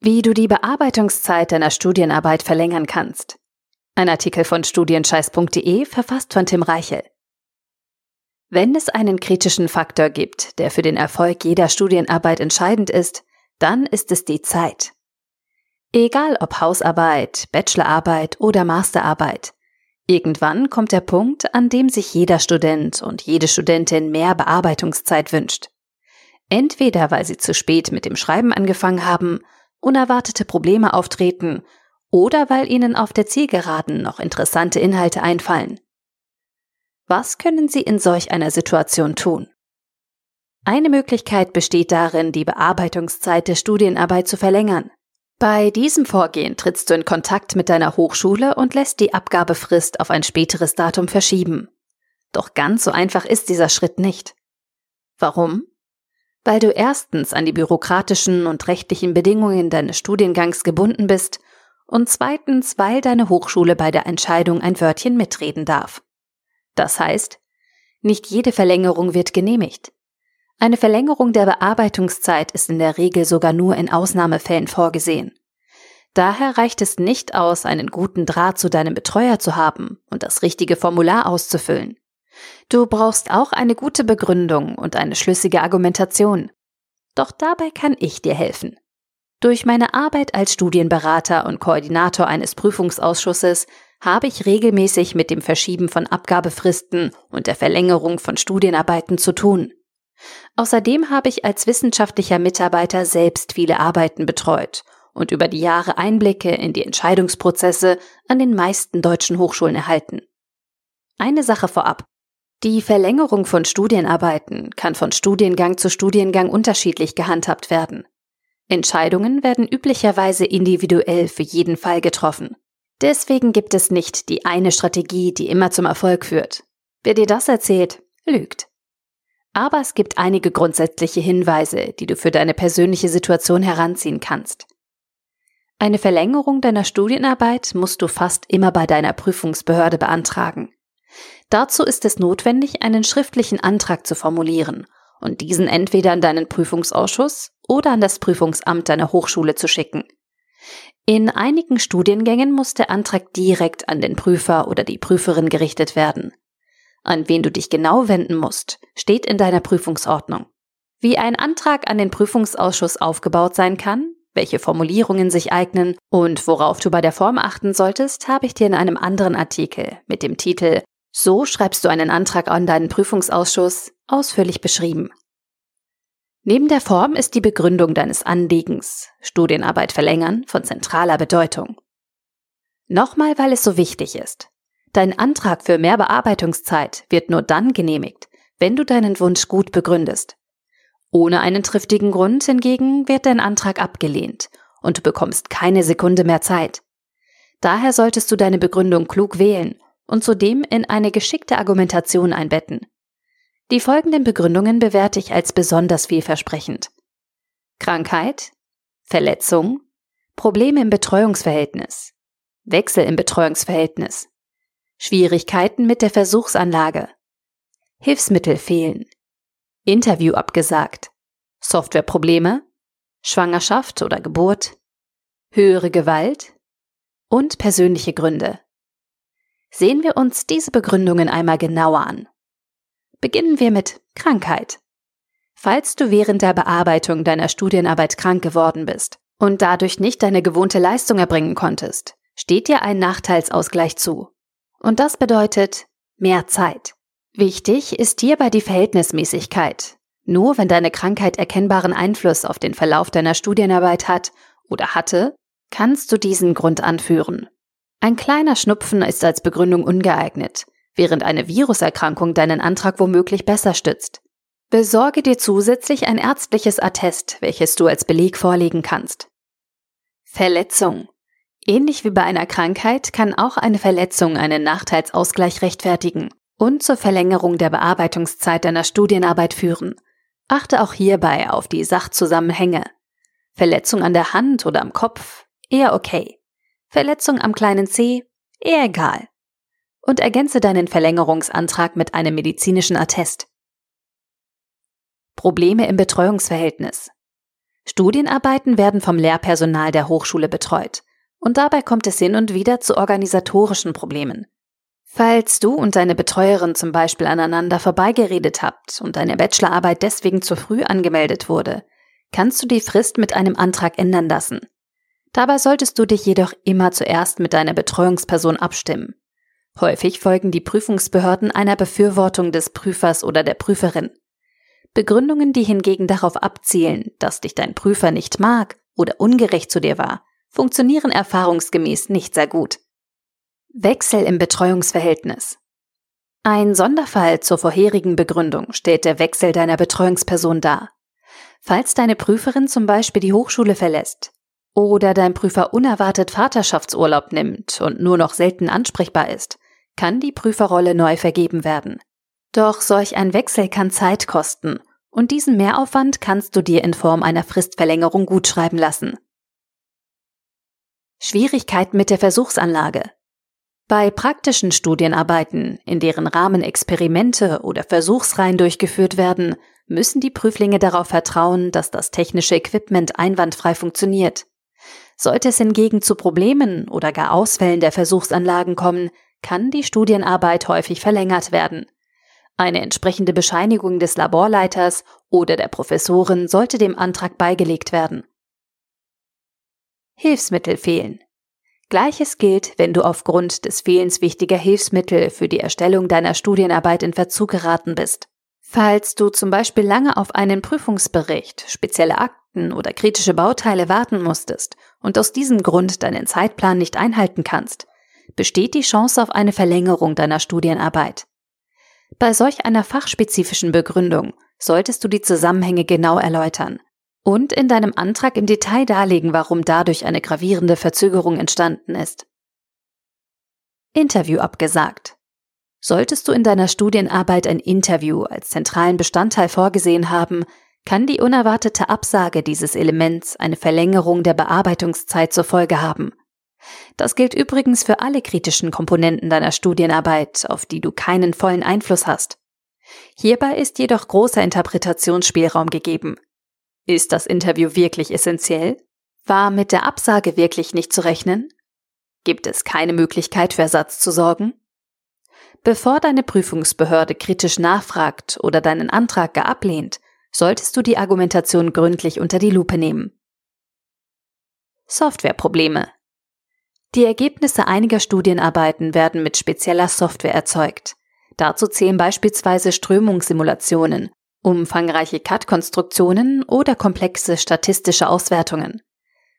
Wie du die Bearbeitungszeit deiner Studienarbeit verlängern kannst. Ein Artikel von studienscheiß.de verfasst von Tim Reichel. Wenn es einen kritischen Faktor gibt, der für den Erfolg jeder Studienarbeit entscheidend ist, dann ist es die Zeit. Egal ob Hausarbeit, Bachelorarbeit oder Masterarbeit, irgendwann kommt der Punkt, an dem sich jeder Student und jede Studentin mehr Bearbeitungszeit wünscht. Entweder weil sie zu spät mit dem Schreiben angefangen haben unerwartete Probleme auftreten oder weil Ihnen auf der Zielgeraden noch interessante Inhalte einfallen. Was können Sie in solch einer Situation tun? Eine Möglichkeit besteht darin, die Bearbeitungszeit der Studienarbeit zu verlängern. Bei diesem Vorgehen trittst du in Kontakt mit deiner Hochschule und lässt die Abgabefrist auf ein späteres Datum verschieben. Doch ganz so einfach ist dieser Schritt nicht. Warum? Weil du erstens an die bürokratischen und rechtlichen Bedingungen deines Studiengangs gebunden bist und zweitens, weil deine Hochschule bei der Entscheidung ein Wörtchen mitreden darf. Das heißt, nicht jede Verlängerung wird genehmigt. Eine Verlängerung der Bearbeitungszeit ist in der Regel sogar nur in Ausnahmefällen vorgesehen. Daher reicht es nicht aus, einen guten Draht zu deinem Betreuer zu haben und das richtige Formular auszufüllen. Du brauchst auch eine gute Begründung und eine schlüssige Argumentation. Doch dabei kann ich dir helfen. Durch meine Arbeit als Studienberater und Koordinator eines Prüfungsausschusses habe ich regelmäßig mit dem Verschieben von Abgabefristen und der Verlängerung von Studienarbeiten zu tun. Außerdem habe ich als wissenschaftlicher Mitarbeiter selbst viele Arbeiten betreut und über die Jahre Einblicke in die Entscheidungsprozesse an den meisten deutschen Hochschulen erhalten. Eine Sache vorab. Die Verlängerung von Studienarbeiten kann von Studiengang zu Studiengang unterschiedlich gehandhabt werden. Entscheidungen werden üblicherweise individuell für jeden Fall getroffen. Deswegen gibt es nicht die eine Strategie, die immer zum Erfolg führt. Wer dir das erzählt, lügt. Aber es gibt einige grundsätzliche Hinweise, die du für deine persönliche Situation heranziehen kannst. Eine Verlängerung deiner Studienarbeit musst du fast immer bei deiner Prüfungsbehörde beantragen. Dazu ist es notwendig, einen schriftlichen Antrag zu formulieren und diesen entweder an deinen Prüfungsausschuss oder an das Prüfungsamt deiner Hochschule zu schicken. In einigen Studiengängen muss der Antrag direkt an den Prüfer oder die Prüferin gerichtet werden. An wen du dich genau wenden musst, steht in deiner Prüfungsordnung. Wie ein Antrag an den Prüfungsausschuss aufgebaut sein kann, welche Formulierungen sich eignen und worauf du bei der Form achten solltest, habe ich dir in einem anderen Artikel mit dem Titel so schreibst du einen Antrag an deinen Prüfungsausschuss ausführlich beschrieben. Neben der Form ist die Begründung deines Anliegens, Studienarbeit verlängern, von zentraler Bedeutung. Nochmal, weil es so wichtig ist. Dein Antrag für mehr Bearbeitungszeit wird nur dann genehmigt, wenn du deinen Wunsch gut begründest. Ohne einen triftigen Grund hingegen wird dein Antrag abgelehnt und du bekommst keine Sekunde mehr Zeit. Daher solltest du deine Begründung klug wählen und zudem in eine geschickte Argumentation einbetten. Die folgenden Begründungen bewerte ich als besonders vielversprechend. Krankheit, Verletzung, Probleme im Betreuungsverhältnis, Wechsel im Betreuungsverhältnis, Schwierigkeiten mit der Versuchsanlage, Hilfsmittel fehlen, Interview abgesagt, Softwareprobleme, Schwangerschaft oder Geburt, höhere Gewalt und persönliche Gründe. Sehen wir uns diese Begründungen einmal genauer an. Beginnen wir mit Krankheit. Falls du während der Bearbeitung deiner Studienarbeit krank geworden bist und dadurch nicht deine gewohnte Leistung erbringen konntest, steht dir ein Nachteilsausgleich zu. Und das bedeutet mehr Zeit. Wichtig ist hierbei die Verhältnismäßigkeit. Nur wenn deine Krankheit erkennbaren Einfluss auf den Verlauf deiner Studienarbeit hat oder hatte, kannst du diesen Grund anführen. Ein kleiner Schnupfen ist als Begründung ungeeignet, während eine Viruserkrankung deinen Antrag womöglich besser stützt. Besorge dir zusätzlich ein ärztliches Attest, welches du als Beleg vorlegen kannst. Verletzung. Ähnlich wie bei einer Krankheit kann auch eine Verletzung einen Nachteilsausgleich rechtfertigen und zur Verlängerung der Bearbeitungszeit deiner Studienarbeit führen. Achte auch hierbei auf die Sachzusammenhänge. Verletzung an der Hand oder am Kopf? Eher okay. Verletzung am kleinen C? Eher egal. Und ergänze deinen Verlängerungsantrag mit einem medizinischen Attest. Probleme im Betreuungsverhältnis. Studienarbeiten werden vom Lehrpersonal der Hochschule betreut. Und dabei kommt es hin und wieder zu organisatorischen Problemen. Falls du und deine Betreuerin zum Beispiel aneinander vorbeigeredet habt und deine Bachelorarbeit deswegen zu früh angemeldet wurde, kannst du die Frist mit einem Antrag ändern lassen. Dabei solltest du dich jedoch immer zuerst mit deiner Betreuungsperson abstimmen. Häufig folgen die Prüfungsbehörden einer Befürwortung des Prüfers oder der Prüferin. Begründungen, die hingegen darauf abzielen, dass dich dein Prüfer nicht mag oder ungerecht zu dir war, funktionieren erfahrungsgemäß nicht sehr gut. Wechsel im Betreuungsverhältnis. Ein Sonderfall zur vorherigen Begründung stellt der Wechsel deiner Betreuungsperson dar. Falls deine Prüferin zum Beispiel die Hochschule verlässt oder dein Prüfer unerwartet Vaterschaftsurlaub nimmt und nur noch selten ansprechbar ist, kann die Prüferrolle neu vergeben werden. Doch solch ein Wechsel kann Zeit kosten und diesen Mehraufwand kannst du dir in Form einer Fristverlängerung gutschreiben lassen. Schwierigkeiten mit der Versuchsanlage. Bei praktischen Studienarbeiten, in deren Rahmen Experimente oder Versuchsreihen durchgeführt werden, müssen die Prüflinge darauf vertrauen, dass das technische Equipment einwandfrei funktioniert. Sollte es hingegen zu Problemen oder gar Ausfällen der Versuchsanlagen kommen, kann die Studienarbeit häufig verlängert werden. Eine entsprechende Bescheinigung des Laborleiters oder der Professorin sollte dem Antrag beigelegt werden. Hilfsmittel fehlen. Gleiches gilt, wenn du aufgrund des Fehlens wichtiger Hilfsmittel für die Erstellung deiner Studienarbeit in Verzug geraten bist. Falls du zum Beispiel lange auf einen Prüfungsbericht, spezielle Akten oder kritische Bauteile warten musstest und aus diesem Grund deinen Zeitplan nicht einhalten kannst, besteht die Chance auf eine Verlängerung deiner Studienarbeit. Bei solch einer fachspezifischen Begründung solltest du die Zusammenhänge genau erläutern und in deinem Antrag im Detail darlegen, warum dadurch eine gravierende Verzögerung entstanden ist. Interview abgesagt. Solltest du in deiner Studienarbeit ein Interview als zentralen Bestandteil vorgesehen haben, kann die unerwartete Absage dieses Elements eine Verlängerung der Bearbeitungszeit zur Folge haben. Das gilt übrigens für alle kritischen Komponenten deiner Studienarbeit, auf die du keinen vollen Einfluss hast. Hierbei ist jedoch großer Interpretationsspielraum gegeben. Ist das Interview wirklich essentiell? War mit der Absage wirklich nicht zu rechnen? Gibt es keine Möglichkeit für Ersatz zu sorgen? Bevor deine Prüfungsbehörde kritisch nachfragt oder deinen Antrag gar ablehnt, solltest du die Argumentation gründlich unter die Lupe nehmen. Softwareprobleme. Die Ergebnisse einiger Studienarbeiten werden mit spezieller Software erzeugt. Dazu zählen beispielsweise Strömungssimulationen, umfangreiche CAD-Konstruktionen oder komplexe statistische Auswertungen.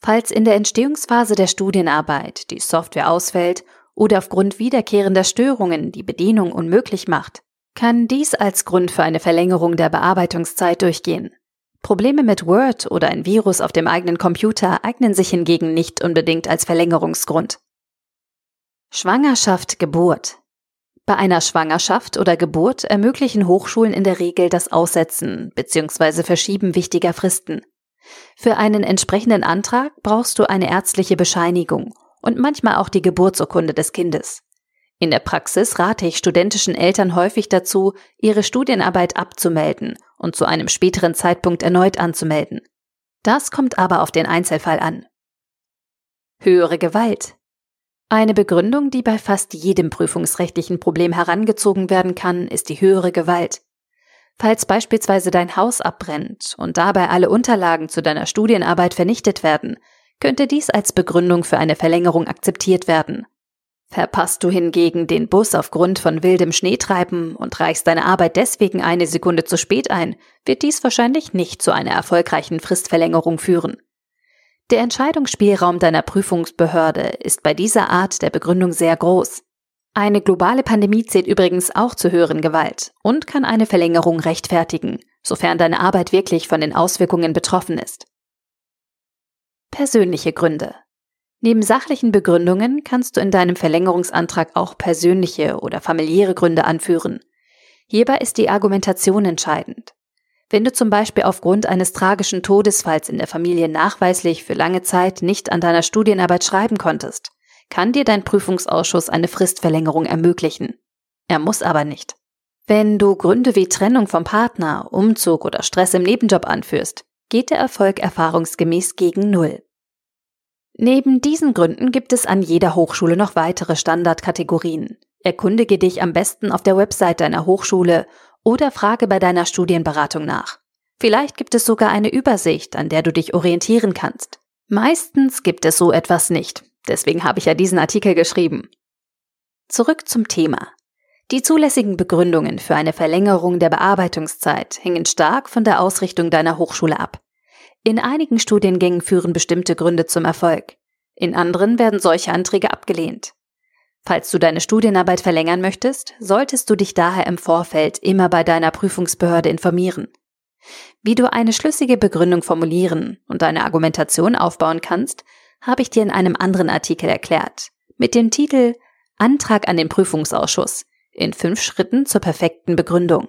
Falls in der Entstehungsphase der Studienarbeit die Software ausfällt oder aufgrund wiederkehrender Störungen die Bedienung unmöglich macht, kann dies als Grund für eine Verlängerung der Bearbeitungszeit durchgehen. Probleme mit Word oder ein Virus auf dem eigenen Computer eignen sich hingegen nicht unbedingt als Verlängerungsgrund. Schwangerschaft, Geburt. Bei einer Schwangerschaft oder Geburt ermöglichen Hochschulen in der Regel das Aussetzen bzw. Verschieben wichtiger Fristen. Für einen entsprechenden Antrag brauchst du eine ärztliche Bescheinigung und manchmal auch die Geburtsurkunde des Kindes. In der Praxis rate ich studentischen Eltern häufig dazu, ihre Studienarbeit abzumelden und zu einem späteren Zeitpunkt erneut anzumelden. Das kommt aber auf den Einzelfall an. Höhere Gewalt. Eine Begründung, die bei fast jedem prüfungsrechtlichen Problem herangezogen werden kann, ist die höhere Gewalt. Falls beispielsweise dein Haus abbrennt und dabei alle Unterlagen zu deiner Studienarbeit vernichtet werden, könnte dies als Begründung für eine Verlängerung akzeptiert werden. Verpasst du hingegen den Bus aufgrund von wildem Schneetreiben und reichst deine Arbeit deswegen eine Sekunde zu spät ein, wird dies wahrscheinlich nicht zu einer erfolgreichen Fristverlängerung führen. Der Entscheidungsspielraum deiner Prüfungsbehörde ist bei dieser Art der Begründung sehr groß. Eine globale Pandemie zählt übrigens auch zu höheren Gewalt und kann eine Verlängerung rechtfertigen, sofern deine Arbeit wirklich von den Auswirkungen betroffen ist. Persönliche Gründe. Neben sachlichen Begründungen kannst du in deinem Verlängerungsantrag auch persönliche oder familiäre Gründe anführen. Hierbei ist die Argumentation entscheidend. Wenn du zum Beispiel aufgrund eines tragischen Todesfalls in der Familie nachweislich für lange Zeit nicht an deiner Studienarbeit schreiben konntest, kann dir dein Prüfungsausschuss eine Fristverlängerung ermöglichen. Er muss aber nicht. Wenn du Gründe wie Trennung vom Partner, Umzug oder Stress im Nebenjob anführst, geht der Erfolg erfahrungsgemäß gegen Null. Neben diesen Gründen gibt es an jeder Hochschule noch weitere Standardkategorien. Erkundige dich am besten auf der Website deiner Hochschule oder frage bei deiner Studienberatung nach. Vielleicht gibt es sogar eine Übersicht, an der du dich orientieren kannst. Meistens gibt es so etwas nicht. Deswegen habe ich ja diesen Artikel geschrieben. Zurück zum Thema. Die zulässigen Begründungen für eine Verlängerung der Bearbeitungszeit hängen stark von der Ausrichtung deiner Hochschule ab. In einigen Studiengängen führen bestimmte Gründe zum Erfolg. In anderen werden solche Anträge abgelehnt. Falls du deine Studienarbeit verlängern möchtest, solltest du dich daher im Vorfeld immer bei deiner Prüfungsbehörde informieren. Wie du eine schlüssige Begründung formulieren und deine Argumentation aufbauen kannst, habe ich dir in einem anderen Artikel erklärt, mit dem Titel Antrag an den Prüfungsausschuss in fünf Schritten zur perfekten Begründung.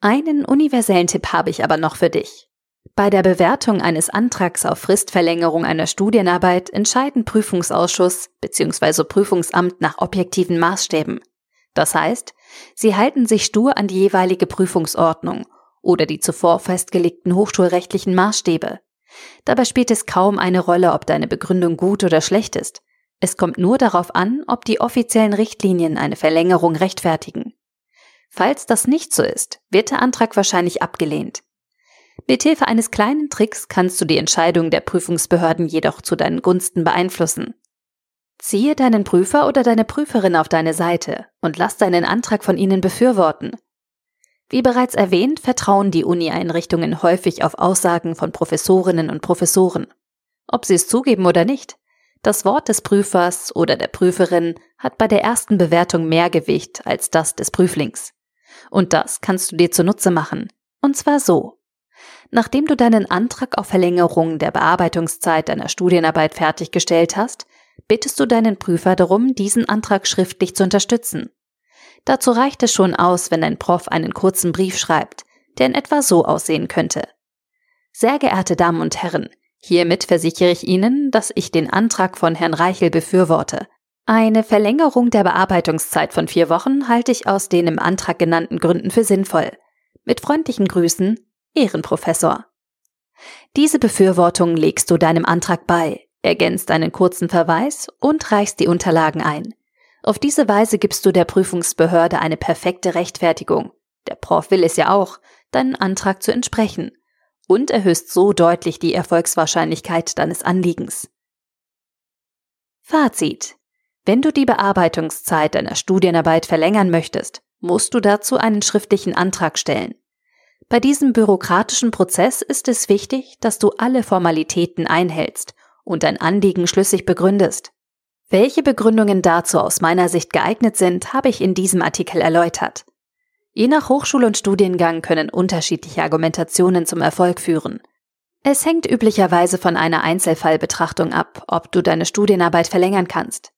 Einen universellen Tipp habe ich aber noch für dich. Bei der Bewertung eines Antrags auf Fristverlängerung einer Studienarbeit entscheiden Prüfungsausschuss bzw. Prüfungsamt nach objektiven Maßstäben. Das heißt, sie halten sich stur an die jeweilige Prüfungsordnung oder die zuvor festgelegten hochschulrechtlichen Maßstäbe. Dabei spielt es kaum eine Rolle, ob deine Begründung gut oder schlecht ist. Es kommt nur darauf an, ob die offiziellen Richtlinien eine Verlängerung rechtfertigen. Falls das nicht so ist, wird der Antrag wahrscheinlich abgelehnt. Mithilfe eines kleinen Tricks kannst du die Entscheidung der Prüfungsbehörden jedoch zu deinen Gunsten beeinflussen. Ziehe deinen Prüfer oder deine Prüferin auf deine Seite und lass deinen Antrag von ihnen befürworten. Wie bereits erwähnt, vertrauen die Uni-Einrichtungen häufig auf Aussagen von Professorinnen und Professoren. Ob sie es zugeben oder nicht, das Wort des Prüfers oder der Prüferin hat bei der ersten Bewertung mehr Gewicht als das des Prüflings. Und das kannst du dir zunutze machen. Und zwar so. Nachdem du deinen Antrag auf Verlängerung der Bearbeitungszeit deiner Studienarbeit fertiggestellt hast, bittest du deinen Prüfer darum, diesen Antrag schriftlich zu unterstützen. Dazu reicht es schon aus, wenn dein Prof einen kurzen Brief schreibt, der in etwa so aussehen könnte. Sehr geehrte Damen und Herren, hiermit versichere ich Ihnen, dass ich den Antrag von Herrn Reichel befürworte. Eine Verlängerung der Bearbeitungszeit von vier Wochen halte ich aus den im Antrag genannten Gründen für sinnvoll. Mit freundlichen Grüßen, Ehrenprofessor. Diese Befürwortung legst du deinem Antrag bei, ergänzt einen kurzen Verweis und reichst die Unterlagen ein. Auf diese Weise gibst du der Prüfungsbehörde eine perfekte Rechtfertigung. Der Prof will es ja auch, deinen Antrag zu entsprechen und erhöhst so deutlich die Erfolgswahrscheinlichkeit deines Anliegens. Fazit. Wenn du die Bearbeitungszeit deiner Studienarbeit verlängern möchtest, musst du dazu einen schriftlichen Antrag stellen. Bei diesem bürokratischen Prozess ist es wichtig, dass du alle Formalitäten einhältst und dein Anliegen schlüssig begründest. Welche Begründungen dazu aus meiner Sicht geeignet sind, habe ich in diesem Artikel erläutert. Je nach Hochschule und Studiengang können unterschiedliche Argumentationen zum Erfolg führen. Es hängt üblicherweise von einer Einzelfallbetrachtung ab, ob du deine Studienarbeit verlängern kannst.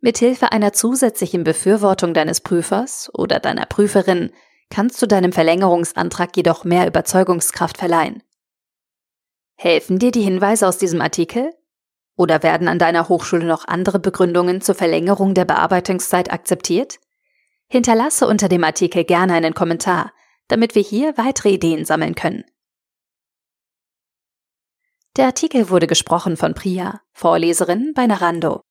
Mithilfe einer zusätzlichen Befürwortung deines Prüfers oder deiner Prüferin kannst du deinem Verlängerungsantrag jedoch mehr Überzeugungskraft verleihen. Helfen dir die Hinweise aus diesem Artikel? Oder werden an deiner Hochschule noch andere Begründungen zur Verlängerung der Bearbeitungszeit akzeptiert? Hinterlasse unter dem Artikel gerne einen Kommentar, damit wir hier weitere Ideen sammeln können. Der Artikel wurde gesprochen von Priya, Vorleserin bei Narando.